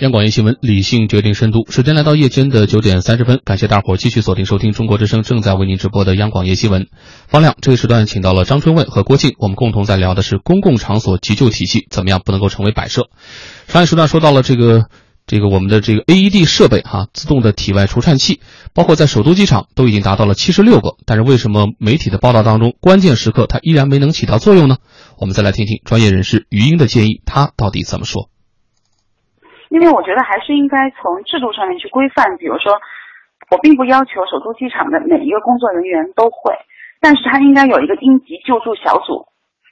央广夜新闻，理性决定深度。时间来到夜间的九点三十分，感谢大伙继续锁定收听中国之声正在为您直播的央广夜新闻。方亮，这个时段请到了张春卫和郭靖，我们共同在聊的是公共场所急救体系怎么样不能够成为摆设。上一时段说到了这个这个我们的这个 AED 设备哈，自动的体外除颤器，包括在首都机场都已经达到了七十六个，但是为什么媒体的报道当中关键时刻它依然没能起到作用呢？我们再来听听专业人士于英的建议，他到底怎么说？因为我觉得还是应该从制度上面去规范，比如说，我并不要求首都机场的每一个工作人员都会，但是他应该有一个应急救助小组，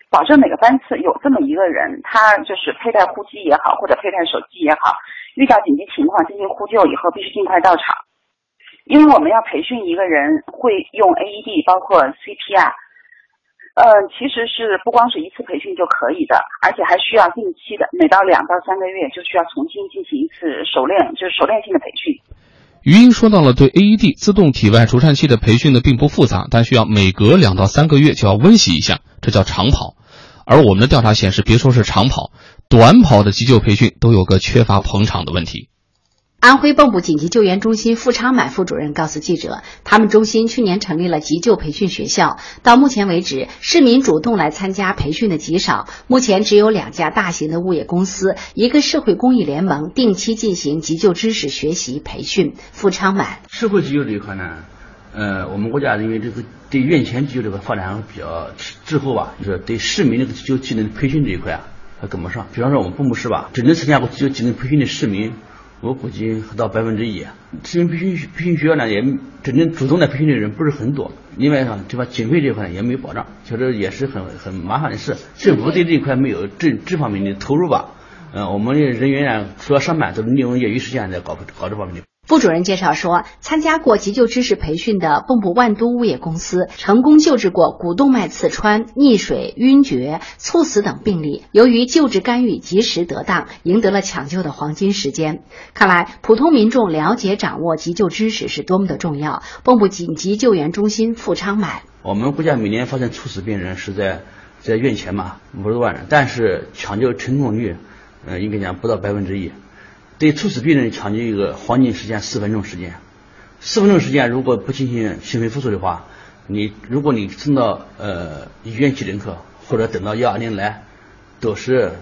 保证每个班次有这么一个人，他就是佩戴呼机也好，或者佩戴手机也好，遇到紧急情况进行呼救以后，必须尽快到场，因为我们要培训一个人会用 AED，包括 CPR。呃，其实是不光是一次培训就可以的，而且还需要定期的，每到两到三个月就需要重新进行一次熟练，就是熟练性的培训。余英说到了对 AED 自动体外除颤器的培训呢，并不复杂，但需要每隔两到三个月就要温习一下，这叫长跑。而我们的调查显示，别说是长跑，短跑的急救培训都有个缺乏捧场的问题。安徽蚌埠紧急救援中心付昌满副主任告诉记者，他们中心去年成立了急救培训学校，到目前为止，市民主动来参加培训的极少。目前只有两家大型的物业公司，一个社会公益联盟定期进行急救知识学习培训。付昌满，社会急救这一块呢，呃，我们国家因为这个对院前急救这块发展比较滞后吧，就是对市民这个急救技能培训这一块啊，还跟不上。比方说我们蚌埠市吧，真正参加过急救技能培训的市民。我估计不到百分之一，市民培训培训学校呢，也真正主动来培训的人不是很多。另外呢，对吧经费这块也没有保障，确实也是很很麻烦的事。政府对这一块没有这这方面的投入吧？嗯，我们的人员呢，除了上班，都是利用业余时间在搞搞这方面的。副主任介绍说，参加过急救知识培训的蚌埠万都物业公司，成功救治过股动脉刺穿、溺水、晕厥、猝死等病例。由于救治干预及时得当，赢得了抢救的黄金时间。看来，普通民众了解掌握急救知识是多么的重要。蚌埠紧急救援中心付昌满，我们国家每年发生猝死病人是在在院前嘛，五十多万人，但是抢救成功率，呃，应该讲不到百分之一。对猝死病人抢救一个黄金时间四分钟时间，四分钟时间如果不进行心肺复苏的话，你如果你送到呃医院急诊科或者等到幺二零来，都是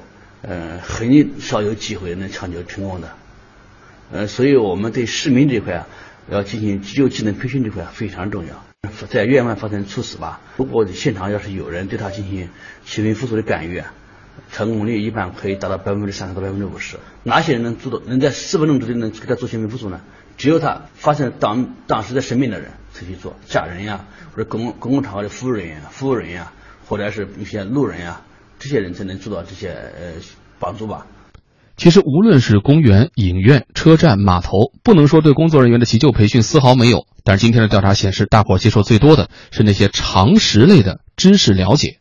呃很少有机会能抢救成功的。呃，所以我们对市民这块啊，要进行急救技能培训这块非常重要。在院外发生猝死吧，如果现场要是有人对他进行心肺复苏的干预。成功率一般可以达到百分之三十到百分之五十。哪些人能做到能在四分钟之内能给他做心肺复苏呢？只有他发现当当时在生病的人才去做，家人呀，或者公共公共场合的服务人员、服务人员，或者是一些路人呀，这些人才能做到这些呃帮助吧。其实无论是公园、影院、车站、码头，不能说对工作人员的急救培训丝毫没有。但是今天的调查显示，大伙接受最多的是那些常识类的知识了解。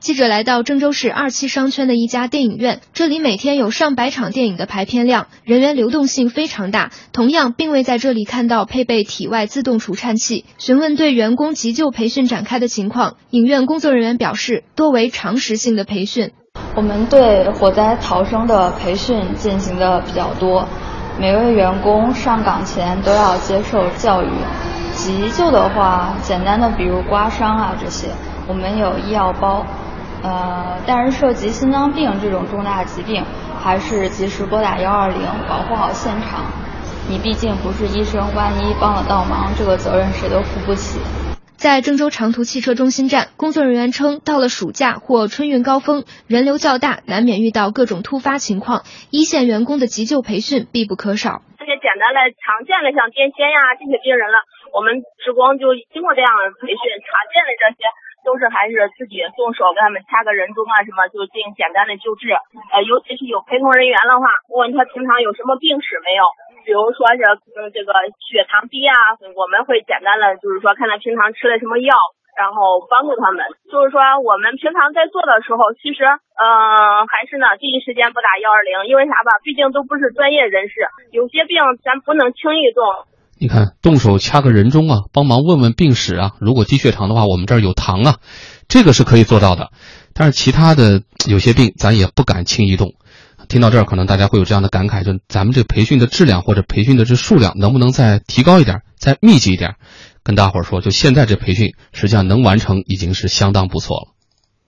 记者来到郑州市二期商圈的一家电影院，这里每天有上百场电影的排片量，人员流动性非常大。同样，并未在这里看到配备体外自动除颤器。询问对员工急救培训展开的情况，影院工作人员表示，多为常识性的培训。我们对火灾逃生的培训进行的比较多，每位员工上岗前都要接受教育。急救的话，简单的比如刮伤啊这些，我们有医药包。呃，但是涉及心脏病这种重大疾病，还是及时拨打幺二零，保护好现场。你毕竟不是医生，万一帮了倒忙，这个责任谁都负不起。在郑州长途汽车中心站，工作人员称，到了暑假或春运高峰，人流较大，难免遇到各种突发情况，一线员工的急救培训必不可少。这些简单的、常见的，像癫痫呀这些病人了，我们职工就经过这样的培训，常见的这些。都是还是自己动手给他们掐个人中啊什么，就进行简单的救治。呃，尤其是有陪同人员的话，问他平常有什么病史没有，比如说是嗯这个血糖低啊，我们会简单的就是说看他平常吃了什么药，然后帮助他们。就是说我们平常在做的时候，其实嗯还是呢第一时间拨打幺二零，因为啥吧，毕竟都不是专业人士，有些病咱不能轻易动。你看，动手掐个人中啊，帮忙问问病史啊。如果低血糖的话，我们这儿有糖啊，这个是可以做到的。但是其他的有些病，咱也不敢轻易动。听到这儿，可能大家会有这样的感慨：就咱们这培训的质量或者培训的这数量，能不能再提高一点，再密集一点？跟大伙儿说，就现在这培训，实际上能完成已经是相当不错了。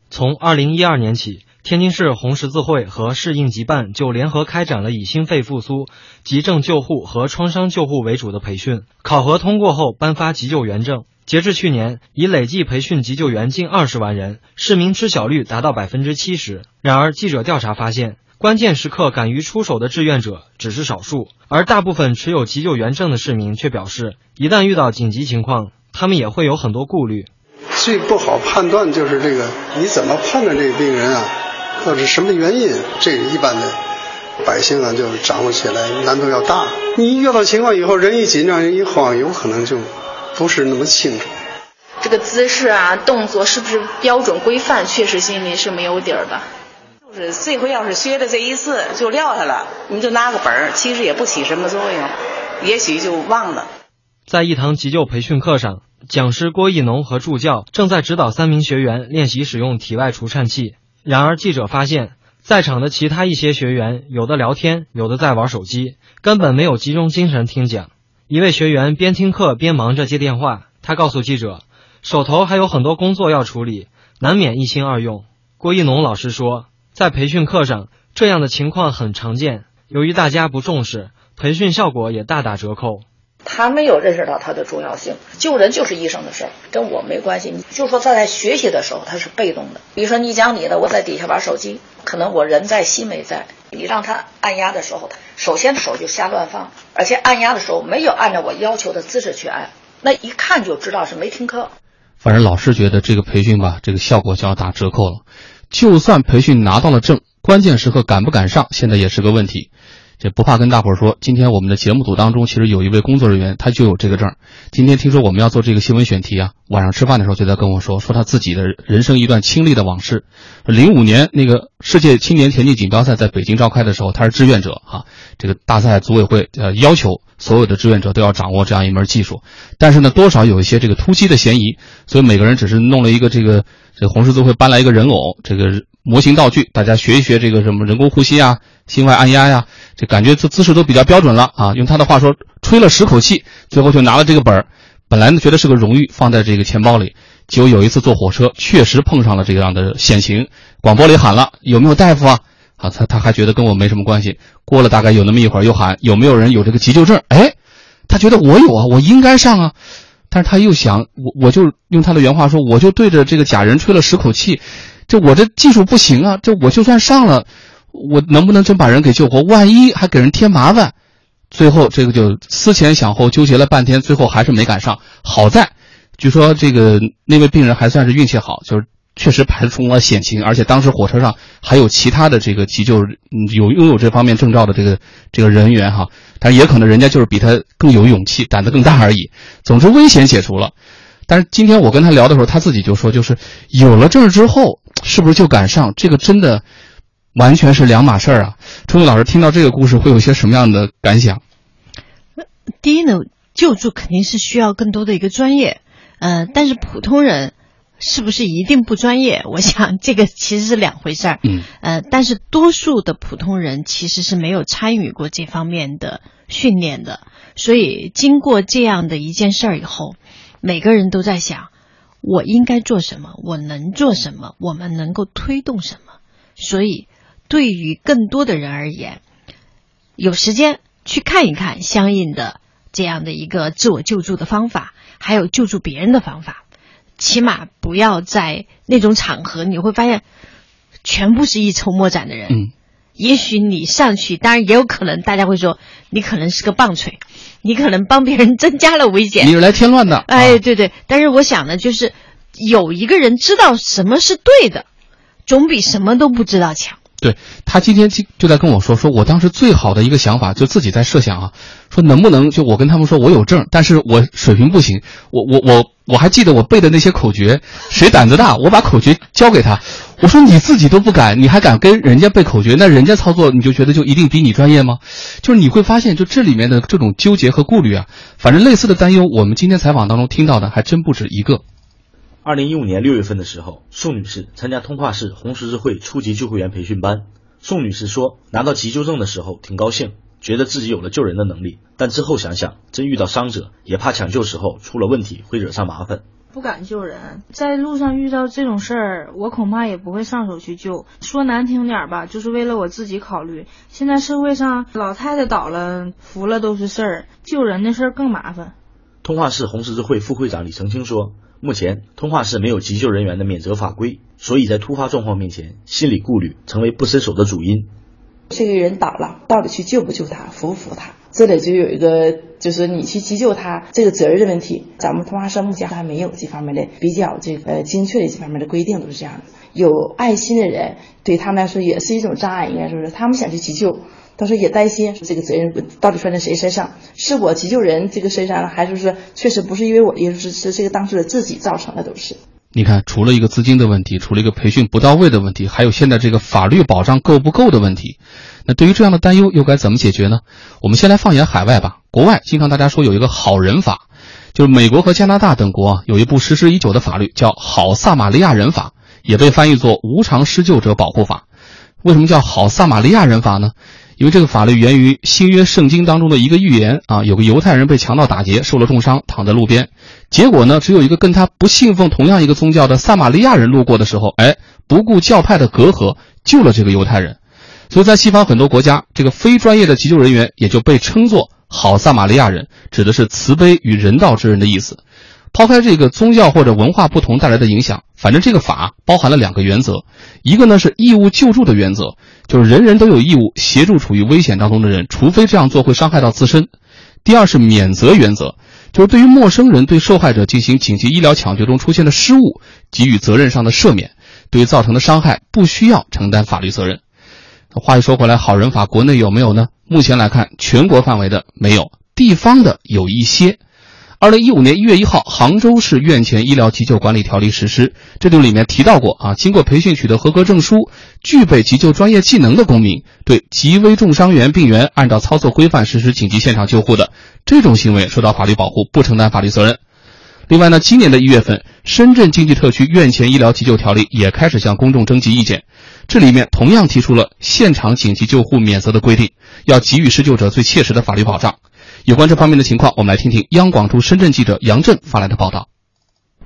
从二零一二年起，天津市红十字会和市应急办就联合开展了以心肺复苏、急症救护和创伤救护为主的培训，考核通过后颁发急救员证。截至去年，已累计培训急救员近二十万人，市民知晓率达到百分之七十。然而，记者调查发现，关键时刻敢于出手的志愿者只是少数，而大部分持有急救员证的市民却表示，一旦遇到紧急情况，他们也会有很多顾虑。最不好判断就是这个，你怎么判断这个病人啊，或者什么原因？这个一般的百姓啊，就掌握起来难度要大。你遇到情况以后，人一紧张，人一慌，有可能就。不是那么清楚，这个姿势啊，动作是不是标准规范？确实心里是没有底儿的。就是这回要是学的这一次就撂下了，你就拿个本儿，其实也不起什么作用，也许就忘了。在一堂急救培训课上，讲师郭义农和助教正在指导三名学员练习使用体外除颤器。然而，记者发现，在场的其他一些学员，有的聊天，有的在玩手机，根本没有集中精神听讲。一位学员边听课边忙着接电话，他告诉记者，手头还有很多工作要处理，难免一心二用。郭一农老师说，在培训课上，这样的情况很常见。由于大家不重视，培训效果也大打折扣。他没有认识到它的重要性，救人就是医生的事儿，跟我没关系。你就说他在学习的时候他是被动的，比如说你讲你的，我在底下玩手机，可能我人在心没在。你让他按压的时候，首先手就瞎乱放，而且按压的时候没有按照我要求的姿势去按，那一看就知道是没听课。反正老师觉得这个培训吧，这个效果就要打折扣了。就算培训拿到了证，关键时刻敢不敢上，现在也是个问题。这不怕跟大伙儿说，今天我们的节目组当中其实有一位工作人员，他就有这个证。今天听说我们要做这个新闻选题啊，晚上吃饭的时候就在跟我说，说他自己的人生一段亲历的往事。零五年那个世界青年田径锦标赛在北京召开的时候，他是志愿者哈。这个大赛组委会呃要求所有的志愿者都要掌握这样一门技术，但是呢，多少有一些这个突击的嫌疑，所以每个人只是弄了一个这个这个红十字会搬来一个人偶，这个模型道具，大家学一学这个什么人工呼吸啊。心外按压呀，这感觉这姿势都比较标准了啊。用他的话说，吹了十口气，最后就拿了这个本儿。本来呢觉得是个荣誉，放在这个钱包里。结果有一次坐火车，确实碰上了这样的险情。广播里喊了有没有大夫啊？啊，他他还觉得跟我没什么关系。过了大概有那么一会儿，又喊有没有人有这个急救证？哎，他觉得我有啊，我应该上啊。但是他又想，我我就用他的原话说，我就对着这个假人吹了十口气，这我这技术不行啊，这我就算上了。我能不能真把人给救活？万一还给人添麻烦，最后这个就思前想后，纠结了半天，最后还是没赶上。好在，据说这个那位病人还算是运气好，就是确实排除了险情，而且当时火车上还有其他的这个急救有拥有这方面证照的这个这个人员哈，但也可能人家就是比他更有勇气，胆子更大而已。总之危险解除了，但是今天我跟他聊的时候，他自己就说，就是有了证之后，是不是就赶上？这个真的。完全是两码事儿啊！春雨老师听到这个故事会有些什么样的感想？第一呢，救助肯定是需要更多的一个专业，呃，但是普通人是不是一定不专业？我想这个其实是两回事儿。嗯，呃，但是多数的普通人其实是没有参与过这方面的训练的，所以经过这样的一件事儿以后，每个人都在想：我应该做什么？我能做什么？我们能够推动什么？所以。对于更多的人而言，有时间去看一看相应的这样的一个自我救助的方法，还有救助别人的方法，起码不要在那种场合，你会发现全部是一筹莫展的人。嗯，也许你上去，当然也有可能大家会说你可能是个棒槌，你可能帮别人增加了危险，你是来添乱的。哎，对对，但是我想呢，就是有一个人知道什么是对的，总比什么都不知道强。对他今天就就在跟我说，说我当时最好的一个想法就自己在设想啊，说能不能就我跟他们说我有证，但是我水平不行，我我我我还记得我背的那些口诀，谁胆子大，我把口诀交给他，我说你自己都不敢，你还敢跟人家背口诀？那人家操作你就觉得就一定比你专业吗？就是你会发现，就这里面的这种纠结和顾虑啊，反正类似的担忧，我们今天采访当中听到的还真不止一个。二零一五年六月份的时候，宋女士参加通化市红十字会初级救护员培训班，宋女士说，拿到急救证的时候挺高兴，觉得自己有了救人的能力，但之后想想，真遇到伤者，也怕抢救时候出了问题会惹上麻烦。不敢救人，在路上遇到这种事儿，我恐怕也不会上手去救。说难听点吧，就是为了我自己考虑。现在社会上老太太倒了、扶了都是事儿，救人的事儿更麻烦。通化市红十字会副会长李成清说，目前通化市没有急救人员的免责法规，所以在突发状况面前，心理顾虑成为不伸手的主因。这个人倒了，到底去救不救他，扶不扶他？这里就有一个，就是你去急救他这个责任的问题。咱们通化市目前还没有这方面的比较这个精确的这方面的规定，都是这样的。有爱心的人对他们来说也是一种障碍，应该说是他们想去急救，但是也担心这个责任到底算在谁身上？是我急救人这个身上呢，还是说确实不是因为我，也是是这个当事人自己造成的，都是。你看，除了一个资金的问题，除了一个培训不到位的问题，还有现在这个法律保障够不够的问题。那对于这样的担忧，又该怎么解决呢？我们先来放眼海外吧。国外经常大家说有一个好人法，就是美国和加拿大等国有一部实施已久的法律，叫好撒玛利亚人法，也被翻译作无偿施救者保护法。为什么叫好撒玛利亚人法呢？因为这个法律源于新约圣经当中的一个预言啊，有个犹太人被强盗打劫，受了重伤，躺在路边。结果呢，只有一个跟他不信奉同样一个宗教的撒玛利亚人路过的时候，哎，不顾教派的隔阂，救了这个犹太人。所以在西方很多国家，这个非专业的急救人员也就被称作好撒玛利亚人，指的是慈悲与人道之人的意思。抛开这个宗教或者文化不同带来的影响，反正这个法包含了两个原则，一个呢是义务救助的原则，就是人人都有义务协助处于危险当中的人，除非这样做会伤害到自身；第二是免责原则，就是对于陌生人对受害者进行紧急医疗抢救中出现的失误，给予责任上的赦免，对于造成的伤害不需要承担法律责任。话又说回来，好人法国内有没有呢？目前来看，全国范围的没有，地方的有一些。二零一五年一月一号，杭州市院前医疗急救管理条例实施，这就里面提到过啊，经过培训取得合格证书、具备急救专业技能的公民，对极危重伤员病员按照操作规范实施紧急现场救护的这种行为受到法律保护，不承担法律责任。另外呢，今年的一月份，深圳经济特区院前医疗急救条例也开始向公众征集意见，这里面同样提出了现场紧急救护免责的规定，要给予施救者最切实的法律保障。有关这方面的情况，我们来听听央广驻深圳记者杨震发来的报道。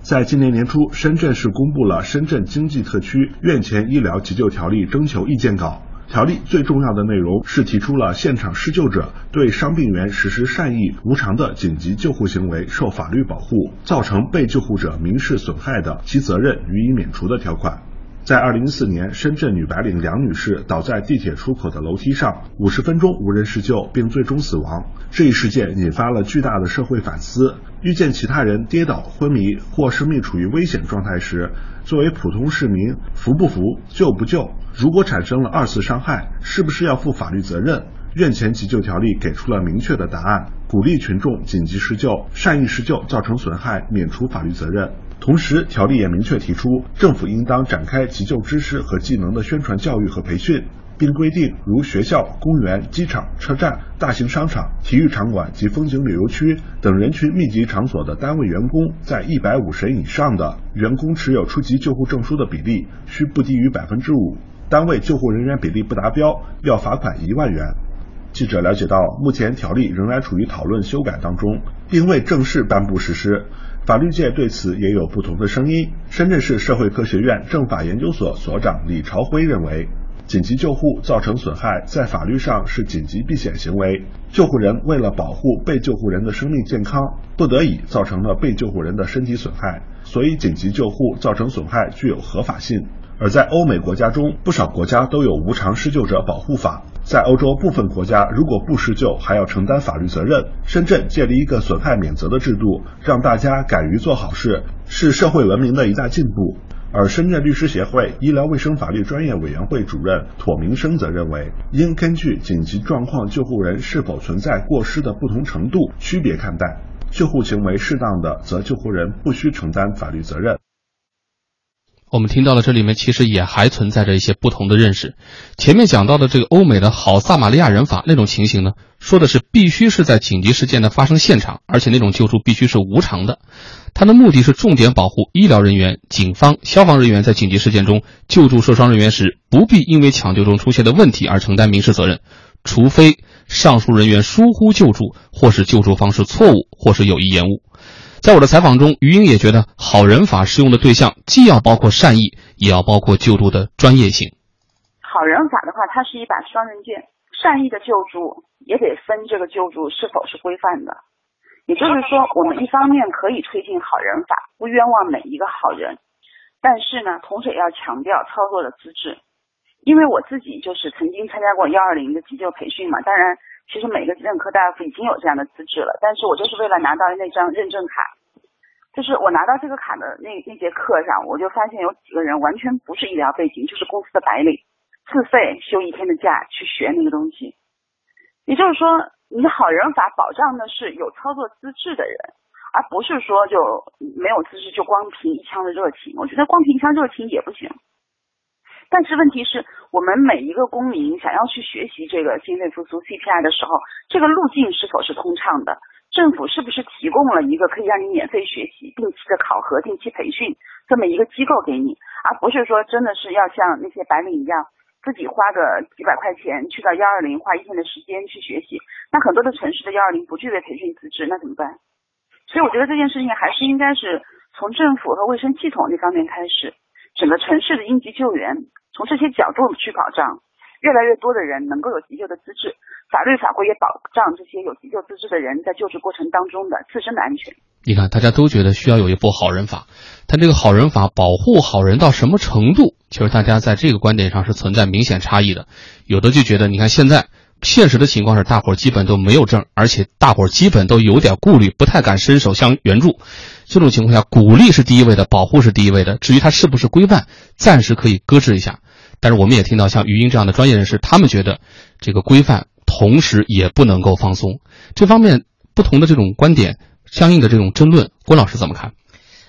在今年年初，深圳市公布了《深圳经济特区院前医疗急救条例》征求意见稿。条例最重要的内容是提出了现场施救者对伤病员实施善意无偿的紧急救护行为受法律保护，造成被救护者民事损害的，其责任予以免除的条款。在二零一四年，深圳女白领梁女士倒在地铁出口的楼梯上，五十分钟无人施救，并最终死亡。这一事件引发了巨大的社会反思。遇见其他人跌倒、昏迷或生命处于危险状态时，作为普通市民，扶不扶、救不救？如果产生了二次伤害，是不是要负法律责任？院前急救条例给出了明确的答案，鼓励群众紧急施救，善意施救造成损害，免除法律责任。同时，条例也明确提出，政府应当展开急救知识和技能的宣传教育和培训，并规定，如学校、公园、机场、车站、大型商场、体育场馆及风景旅游区等人群密集场所的单位员工，在一百五十人以上的员工持有初级救护证书的比例需不低于百分之五，单位救护人员比例不达标，要罚款一万元。记者了解到，目前条例仍然处于讨论修改当中，并未正式颁布实施。法律界对此也有不同的声音。深圳市社会科学院政法研究所所长李朝辉认为，紧急救护造成损害，在法律上是紧急避险行为。救护人为了保护被救护人的生命健康，不得已造成了被救护人的身体损害，所以紧急救护造成损害具有合法性。而在欧美国家中，不少国家都有无偿施救者保护法。在欧洲部分国家，如果不施救，还要承担法律责任。深圳建立一个损害免责的制度，让大家敢于做好事，是社会文明的一大进步。而深圳律师协会医疗卫生法律专业委员会主任妥明生则认为，应根据紧急状况救护人是否存在过失的不同程度区别看待。救护行为适当的，则救护人不需承担法律责任。我们听到了这里面其实也还存在着一些不同的认识。前面讲到的这个欧美的好撒玛利亚人法那种情形呢，说的是必须是在紧急事件的发生现场，而且那种救助必须是无偿的。它的目的是重点保护医疗人员、警方、消防人员在紧急事件中救助受伤人员时，不必因为抢救中出现的问题而承担民事责任，除非上述人员疏忽救助，或是救助方式错误，或是有意延误。在我的采访中，于英也觉得好人法适用的对象既要包括善意，也要包括救助的专业性。好人法的话，它是一把双刃剑，善意的救助也得分这个救助是否是规范的。也就是说，我们一方面可以推进好人法，不冤枉每一个好人，但是呢，同时也要强调操作的资质。因为我自己就是曾经参加过幺二零的急救培训嘛，当然，其实每个任科大夫已经有这样的资质了，但是我就是为了拿到那张认证卡，就是我拿到这个卡的那那节课上，我就发现有几个人完全不是医疗背景，就是公司的白领，自费休一天的假去学那个东西，也就是说。你好人法保障的是有操作资质的人，而不是说就没有资质就光凭一腔的热情。我觉得光凭一腔热情也不行。但是问题是我们每一个公民想要去学习这个心肺复苏 C P I 的时候，这个路径是否是通畅的？政府是不是提供了一个可以让你免费学习、定期的考核、定期培训这么一个机构给你，而不是说真的是要像那些白领一样。自己花个几百块钱去到幺二零，花一天的时间去学习，那很多的城市的幺二零不具备培训资质，那怎么办？所以我觉得这件事情还是应该是从政府和卫生系统这方面开始，整个城市的应急救援，从这些角度去保障，越来越多的人能够有急救的资质，法律法规也保障这些有急救资质的人在救治过程当中的自身的安全。你看，大家都觉得需要有一部好人法，但这个好人法保护好人到什么程度？其实大家在这个观点上是存在明显差异的。有的就觉得，你看现在现实的情况是，大伙基本都没有证，而且大伙基本都有点顾虑，不太敢伸手相援助。这种情况下，鼓励是第一位的，保护是第一位的。至于它是不是规范，暂时可以搁置一下。但是我们也听到像于英这样的专业人士，他们觉得这个规范同时也不能够放松。这方面不同的这种观点。相应的这种争论，郭老师怎么看？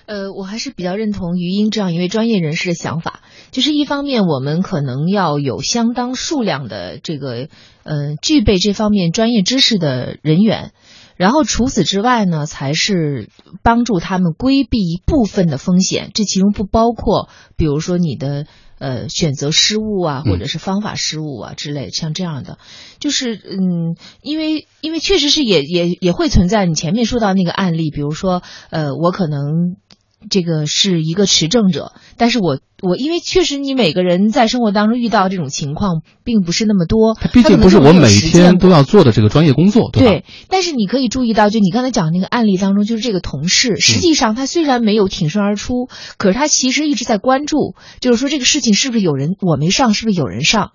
呃，我还是比较认同于英这样一位专业人士的想法，就是一方面我们可能要有相当数量的这个，呃，具备这方面专业知识的人员，然后除此之外呢，才是帮助他们规避一部分的风险，这其中不包括，比如说你的。呃，选择失误啊，或者是方法失误啊之类，像这样的，就是嗯，因为因为确实是也也也会存在你前面说到那个案例，比如说呃，我可能。这个是一个持证者，但是我我因为确实你每个人在生活当中遇到这种情况并不是那么多，它毕竟不是我每天都要做的这个专业工作，对对，但是你可以注意到，就你刚才讲那个案例当中，就是这个同事，实际上他虽然没有挺身而出，可是他其实一直在关注，就是说这个事情是不是有人我没上，是不是有人上？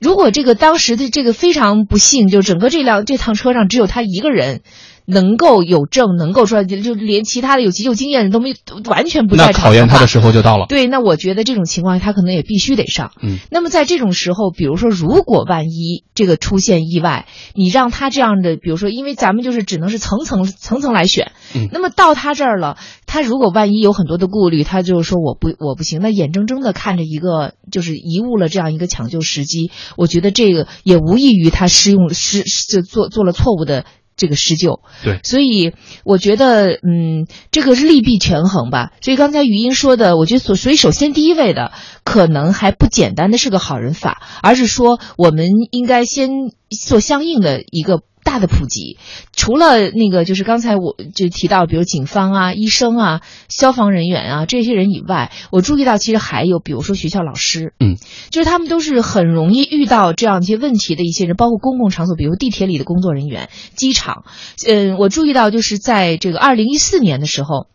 如果这个当时的这个非常不幸，就整个这辆这趟车上只有他一个人。能够有证，能够说就连其他的有急救经验的人都没完全不在场。那考验他的时候就到了。对，那我觉得这种情况他可能也必须得上。嗯。那么在这种时候，比如说如果万一这个出现意外，你让他这样的，比如说，因为咱们就是只能是层层层层来选。嗯。那么到他这儿了，他如果万一有很多的顾虑，他就是说我不我不行，那眼睁睁的看着一个就是贻误了这样一个抢救时机，我觉得这个也无异于他施用施就做做了错误的。这个施救，对，所以我觉得，嗯，这个是利弊权衡吧。所以刚才余英说的，我觉得所所以首先第一位的可能还不简单的是个好人法，而是说我们应该先做相应的一个。大的普及，除了那个就是刚才我就提到，比如警方啊、医生啊、消防人员啊这些人以外，我注意到其实还有，比如说学校老师，嗯，就是他们都是很容易遇到这样一些问题的一些人，包括公共场所，比如地铁里的工作人员、机场，嗯，我注意到就是在这个二零一四年的时候，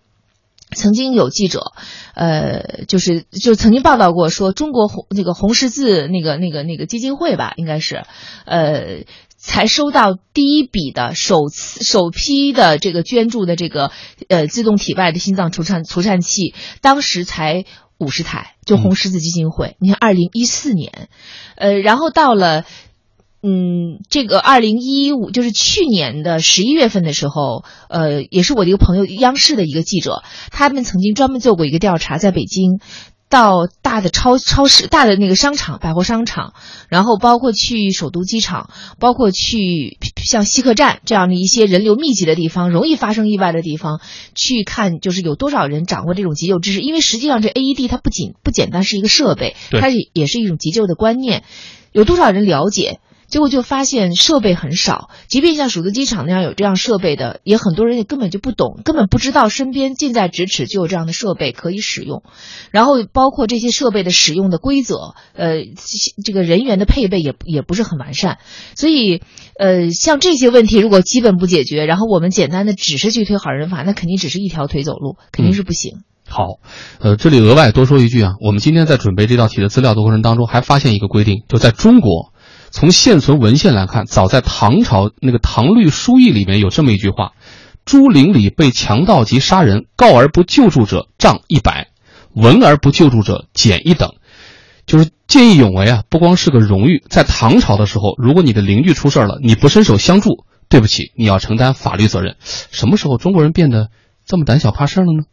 曾经有记者，呃，就是就曾经报道过说，中国红那个红十字那个那个那个基金会吧，应该是，呃。才收到第一笔的首次首批的这个捐助的这个呃自动体外的心脏除颤除颤器，当时才五十台，就红十字基金会。你看，二零一四年，呃，然后到了嗯这个二零一五，就是去年的十一月份的时候，呃，也是我的一个朋友，央视的一个记者，他们曾经专门做过一个调查，在北京。到大的超超市、大的那个商场、百货商场，然后包括去首都机场，包括去像西客站这样的一些人流密集的地方、容易发生意外的地方，去看就是有多少人掌握这种急救知识。因为实际上这 AED 它不仅不简单是一个设备，它是也是一种急救的观念，有多少人了解？结果就发现设备很少，即便像首都机场那样有这样设备的，也很多人也根本就不懂，根本不知道身边近在咫尺就有这样的设备可以使用。然后包括这些设备的使用的规则，呃，这个人员的配备也也不是很完善。所以，呃，像这些问题如果基本不解决，然后我们简单的只是去推好人法，那肯定只是一条腿走路，肯定是不行。好，呃，这里额外多说一句啊，我们今天在准备这道题的资料的过程当中，还发现一个规定，就在中国。从现存文献来看，早在唐朝那个《唐律疏议》里面有这么一句话：“朱陵里被强盗及杀人，告而不救助者，杖一百；闻而不救助者，减一等。”就是见义勇为啊，不光是个荣誉。在唐朝的时候，如果你的邻居出事了，你不伸手相助，对不起，你要承担法律责任。什么时候中国人变得这么胆小怕事了呢？